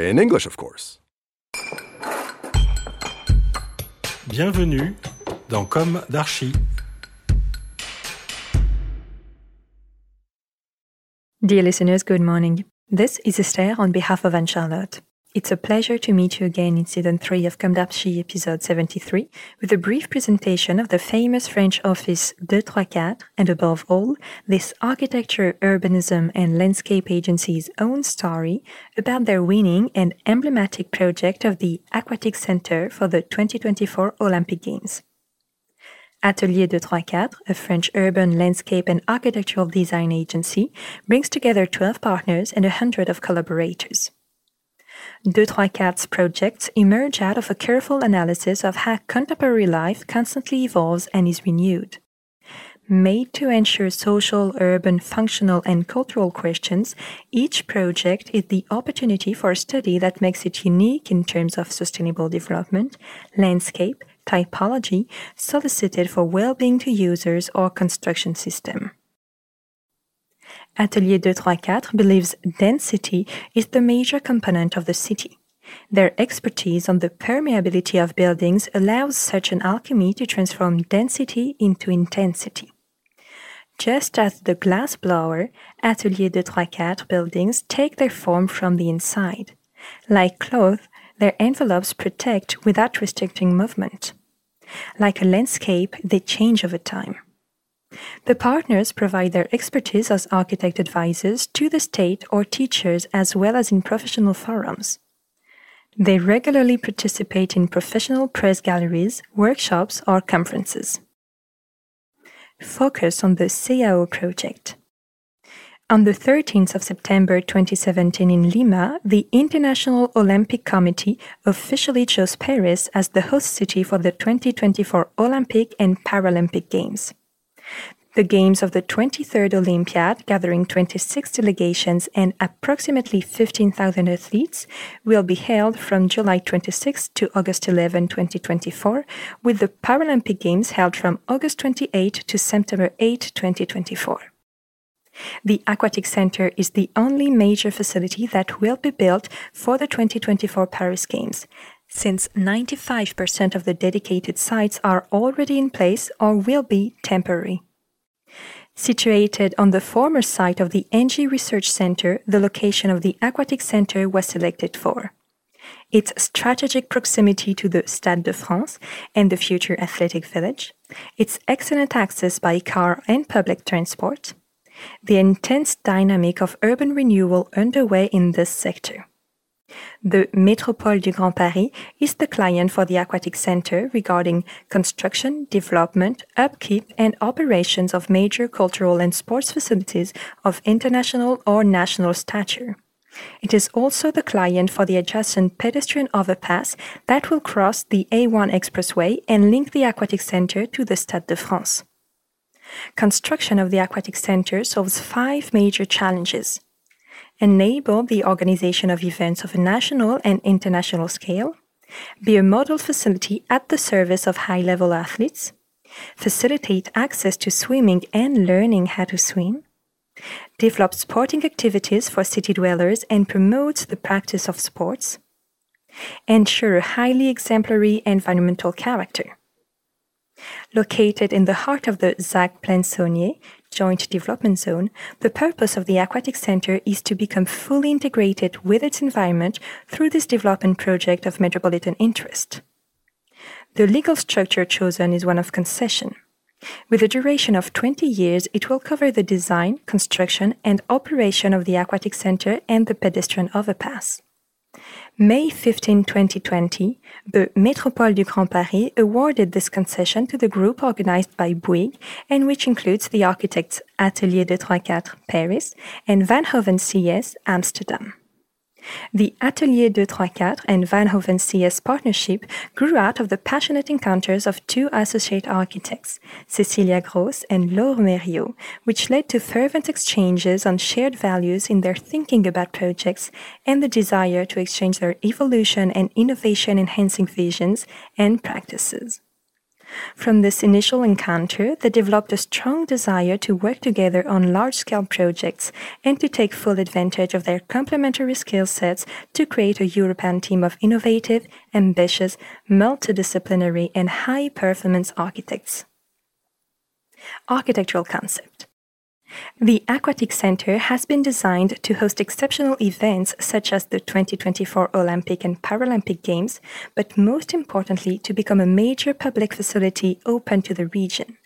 In English, of course. Bienvenue dans Comme d'Archi. Dear listeners, good morning. This is Esther on behalf of Anne Charlotte. It's a pleasure to meet you again in season 3 of Comme d'Archi episode 73 with a brief presentation of the famous French office 234 and above all, this architecture, urbanism and landscape agency's own story about their winning and emblematic project of the Aquatic Center for the 2024 Olympic Games. Atelier 234, a French urban landscape and architectural design agency, brings together 12 partners and 100 of collaborators. 234's projects emerge out of a careful analysis of how contemporary life constantly evolves and is renewed. Made to ensure social, urban, functional, and cultural questions, each project is the opportunity for a study that makes it unique in terms of sustainable development, landscape, typology, solicited for well-being to users or construction system. Atelier 234 believes density is the major component of the city. Their expertise on the permeability of buildings allows such an alchemy to transform density into intensity. Just as the glass blower, Atelier 234 buildings take their form from the inside. Like cloth, their envelopes protect without restricting movement. Like a landscape, they change over time. The partners provide their expertise as architect advisors to the state or teachers as well as in professional forums. They regularly participate in professional press galleries, workshops, or conferences. Focus on the CAO project. On the 13th of September 2017 in Lima, the International Olympic Committee officially chose Paris as the host city for the 2024 Olympic and Paralympic Games. The Games of the 23rd Olympiad, gathering 26 delegations and approximately 15,000 athletes, will be held from July 26 to August 11, 2024, with the Paralympic Games held from August 28 to September 8, 2024. The Aquatic Center is the only major facility that will be built for the 2024 Paris Games, since 95% of the dedicated sites are already in place or will be temporary. Situated on the former site of the Engie Research Center, the location of the Aquatic Center was selected for. Its strategic proximity to the Stade de France and the future athletic village, its excellent access by car and public transport, the intense dynamic of urban renewal underway in this sector. The Métropole du Grand Paris is the client for the Aquatic Center regarding construction, development, upkeep, and operations of major cultural and sports facilities of international or national stature. It is also the client for the adjacent pedestrian overpass that will cross the A1 expressway and link the Aquatic Center to the Stade de France. Construction of the Aquatic Center solves five major challenges enable the organization of events of a national and international scale, be a model facility at the service of high level athletes, facilitate access to swimming and learning how to swim, develop sporting activities for city dwellers and promote the practice of sports, ensure a highly exemplary environmental character. Located in the heart of the ZAC Plaine-Saulnier Joint Development Zone, the purpose of the Aquatic Center is to become fully integrated with its environment through this development project of metropolitan interest. The legal structure chosen is one of concession. With a duration of 20 years, it will cover the design, construction, and operation of the Aquatic Center and the pedestrian overpass. May 15, 2020, the Métropole du Grand Paris awarded this concession to the group organized by Bouygues and which includes the architects Atelier 234 Paris and Venhoeven CS Amsterdam. The Atelier 234 and Venhoeven CS partnership grew out of the passionate encounters of two associate architects, Cecilia Gross and Laure Mériot, which led to fervent exchanges on shared values in their thinking about projects and the desire to exchange their evolution and innovation enhancing visions and practices. From this initial encounter, they developed a strong desire to work together on large scale projects and to take full advantage of their complementary skill sets to create a European team of innovative, ambitious, multidisciplinary, and high performance architects. Architectural concept the Aquatic Center has been designed to host exceptional events such as the 2024 Olympic and Paralympic Games, but most importantly, to become a major public facility open to the region.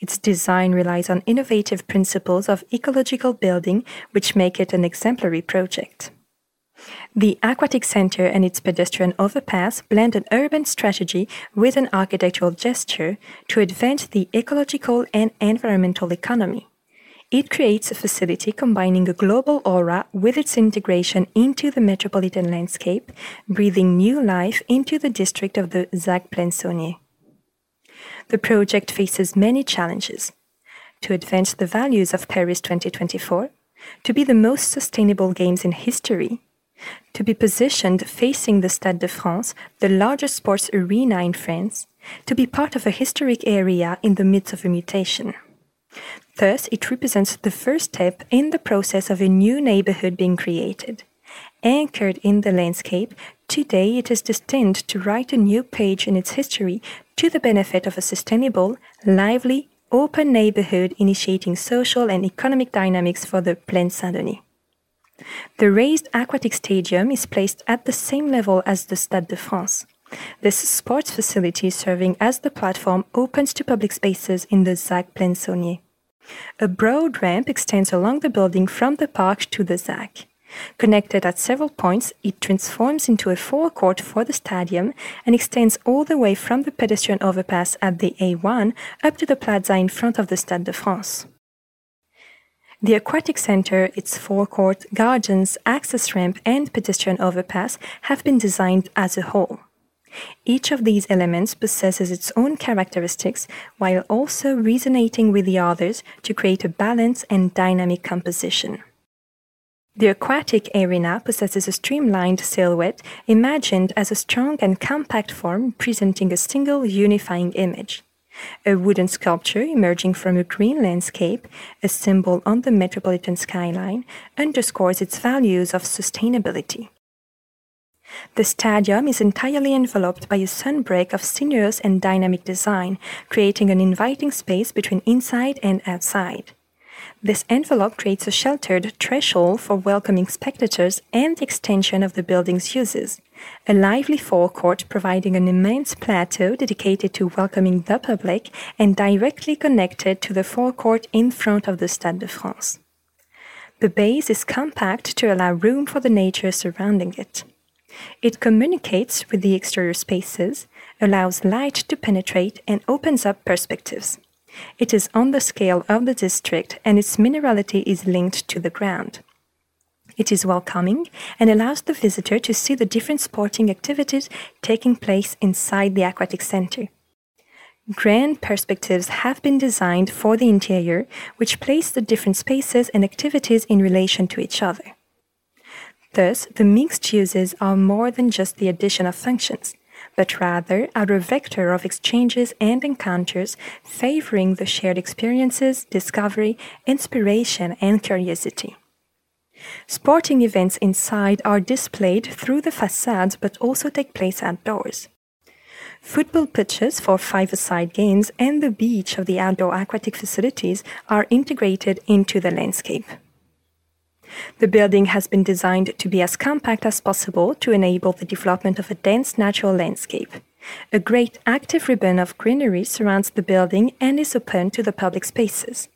Its design relies on innovative principles of ecological building, which make it an exemplary project. The Aquatic Center and its pedestrian overpass blend an urban strategy with an architectural gesture to advance the ecological and environmental economy. It creates a facility combining a global aura with its integration into the metropolitan landscape, breathing new life into the district of the ZAC Plaine-Saulnier. The project faces many challenges. To advance the values of Paris 2024, to be the most sustainable games in history, to be positioned facing the Stade de France, the largest sports arena in France, to be part of a historic area in the midst of a mutation. Thus, it represents the first step in the process of a new neighborhood being created. Anchored in the landscape, today it is destined to write a new page in its history to the benefit of a sustainable, lively, open neighborhood initiating social and economic dynamics for the Plaine Saint-Denis. The raised aquatic stadium is placed at the same level as the Stade de France. This sports facility serving as the platform opens to public spaces in the ZAC Plaine-Saulnier. A broad ramp extends along the building from the park to the ZAC. Connected at several points, it transforms into a forecourt for the stadium and extends all the way from the pedestrian overpass at the A1 up to the plaza in front of the Stade de France. The aquatic center, its forecourt, gardens, access ramp, and pedestrian overpass have been designed as a whole. Each of these elements possesses its own characteristics while also resonating with the others to create a balanced and dynamic composition. The aquatic arena possesses a streamlined silhouette imagined as a strong and compact form presenting a single unifying image. A wooden sculpture emerging from a green landscape, a symbol on the metropolitan skyline, underscores its values of sustainability. The stadium is entirely enveloped by a sunbreak of sinuous and dynamic design, creating an inviting space between inside and outside. This envelope creates a sheltered threshold for welcoming spectators and the extension of the building's uses. A lively forecourt providing an immense plateau dedicated to welcoming the public and directly connected to the forecourt in front of the Stade de France. The base is compact to allow room for the nature surrounding it. It communicates with the exterior spaces, allows light to penetrate, and opens up perspectives. It is on the scale of the district, and its minerality is linked to the ground. It is welcoming and allows the visitor to see the different sporting activities taking place inside the aquatic center. Grand perspectives have been designed for the interior, which place the different spaces and activities in relation to each other. Thus, the mixed uses are more than just the addition of functions, but rather are a vector of exchanges and encounters favoring the shared experiences, discovery, inspiration, and curiosity. Sporting events inside are displayed through the facades but also take place outdoors. Football pitches for five-a-side games and the beach of the outdoor aquatic facilities are integrated into the landscape. The building has been designed to be as compact as possible to enable the development of a dense natural landscape. A great active ribbon of greenery surrounds the building and is open to the public spaces.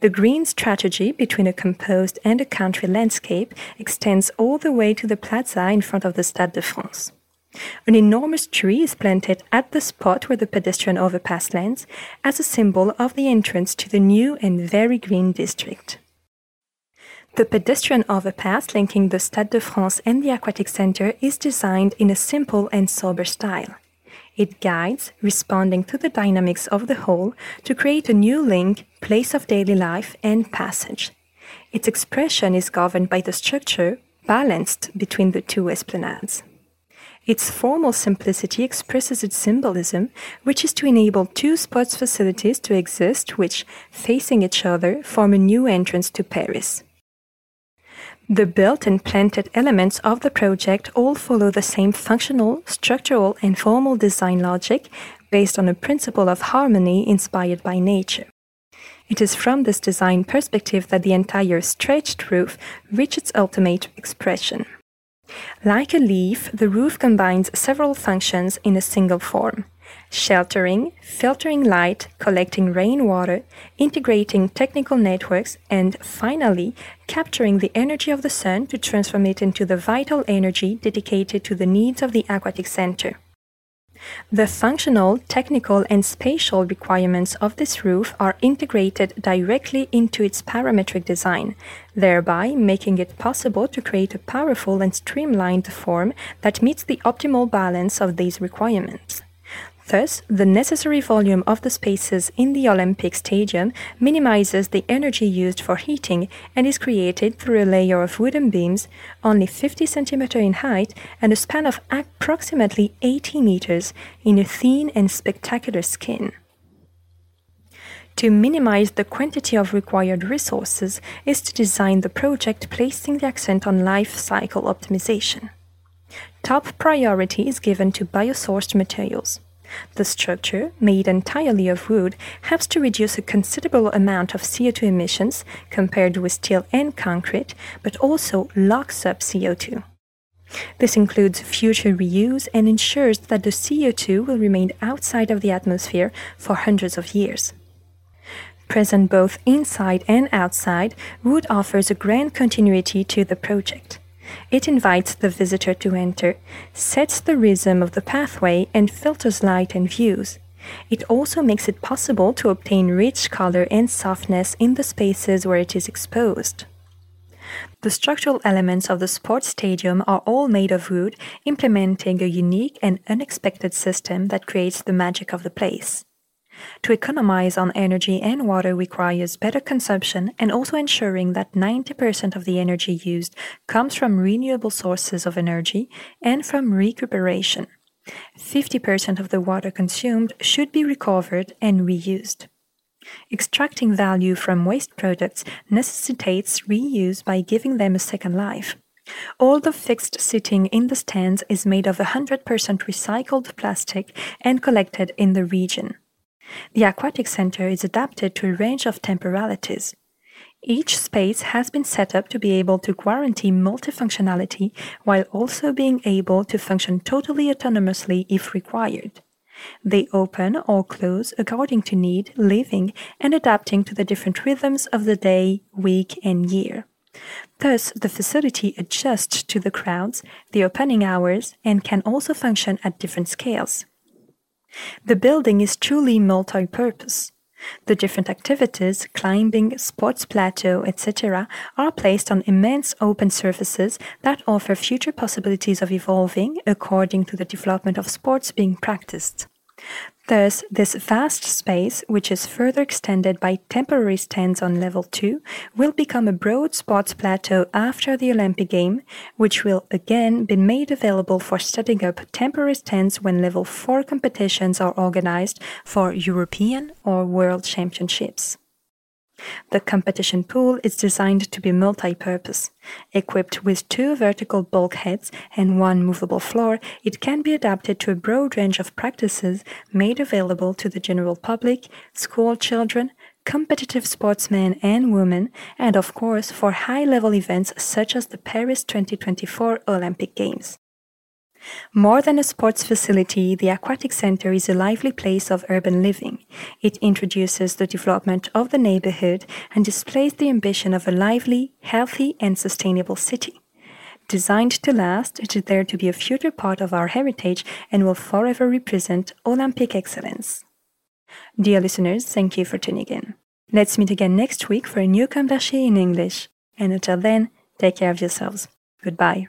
The green strategy between a composed and a country landscape extends all the way to the plaza in front of the Stade de France. An enormous tree is planted at the spot where the pedestrian overpass lands as a symbol of the entrance to the new and very green district. The pedestrian overpass linking the Stade de France and the Aquatic Center is designed in a simple and sober style. It guides, responding to the dynamics of the whole, to create a new link, place of daily life, and passage. Its expression is governed by the structure, balanced between the two esplanades. Its formal simplicity expresses its symbolism, which is to enable two sports facilities to exist which, facing each other, form a new entrance to Paris. The built and planted elements of the project all follow the same functional, structural, and formal design logic based on a principle of harmony inspired by nature. It is from this design perspective that the entire stretched roof reaches its ultimate expression. Like a leaf, the roof combines several functions in a single form sheltering, filtering light, collecting rainwater, integrating technical networks, and finally, capturing the energy of the sun to transform it into the vital energy dedicated to the needs of the aquatic center. The functional, technical, and spatial requirements of this roof are integrated directly into its parametric design, thereby making it possible to create a powerful and streamlined form that meets the optimal balance of these requirements. Thus, the necessary volume of the spaces in the Olympic Stadium minimizes the energy used for heating and is created through a layer of wooden beams, only 50 cm in height and a span of approximately 80 meters, in a thin and spectacular skin. To minimize the quantity of required resources is to design the project placing the accent on life cycle optimization. Top priority is given to biosourced materials. The structure, made entirely of wood, helps to reduce a considerable amount of CO2 emissions compared with steel and concrete, but also locks up CO2. This includes future reuse and ensures that the CO2 will remain outside of the atmosphere for hundreds of years. Present both inside and outside, wood offers a grand continuity to the project. It invites the visitor to enter, sets the rhythm of the pathway, and filters light and views. It also makes it possible to obtain rich color and softness in the spaces where it is exposed. The structural elements of the sports stadium are all made of wood, implementing a unique and unexpected system that creates the magic of the place. To economize on energy and water requires better consumption and also ensuring that 90% of the energy used comes from renewable sources of energy and from recuperation. 50% of the water consumed should be recovered and reused. Extracting value from waste products necessitates reuse by giving them a second life. All the fixed seating in the stands is made of 100% recycled plastic and collected in the region. The aquatic center is adapted to a range of temporalities. Each space has been set up to be able to guarantee multifunctionality while also being able to function totally autonomously if required. They open or close according to need, living and adapting to the different rhythms of the day, week, and year. Thus, the facility adjusts to the crowds, the opening hours, and can also function at different scales. The building is truly multi-purpose. The different activities, climbing, sports plateau, etc., are placed on immense open surfaces that offer future possibilities of evolving according to the development of sports being practiced. Thus, this vast space, which is further extended by temporary stands on level 2, will become a broad sports plateau after the Olympic game, which will again be made available for setting up temporary stands when level 4 competitions are organized for European or World Championships. The competition pool is designed to be multi-purpose. Equipped with two vertical bulkheads and one movable floor, it can be adapted to a broad range of practices made available to the general public, school children, competitive sportsmen and women, and of course for high-level events such as the Paris 2024 Olympic Games. More than a sports facility, the Aquatic Center is a lively place of urban living. It introduces the development of the neighborhood and displays the ambition of a lively, healthy, and sustainable city. Designed to last, it is there to be a future part of our heritage and will forever represent Olympic excellence. Dear listeners, thank you for tuning in. Let's meet again next week for a new d'Archi in English. And until then, take care of yourselves. Goodbye.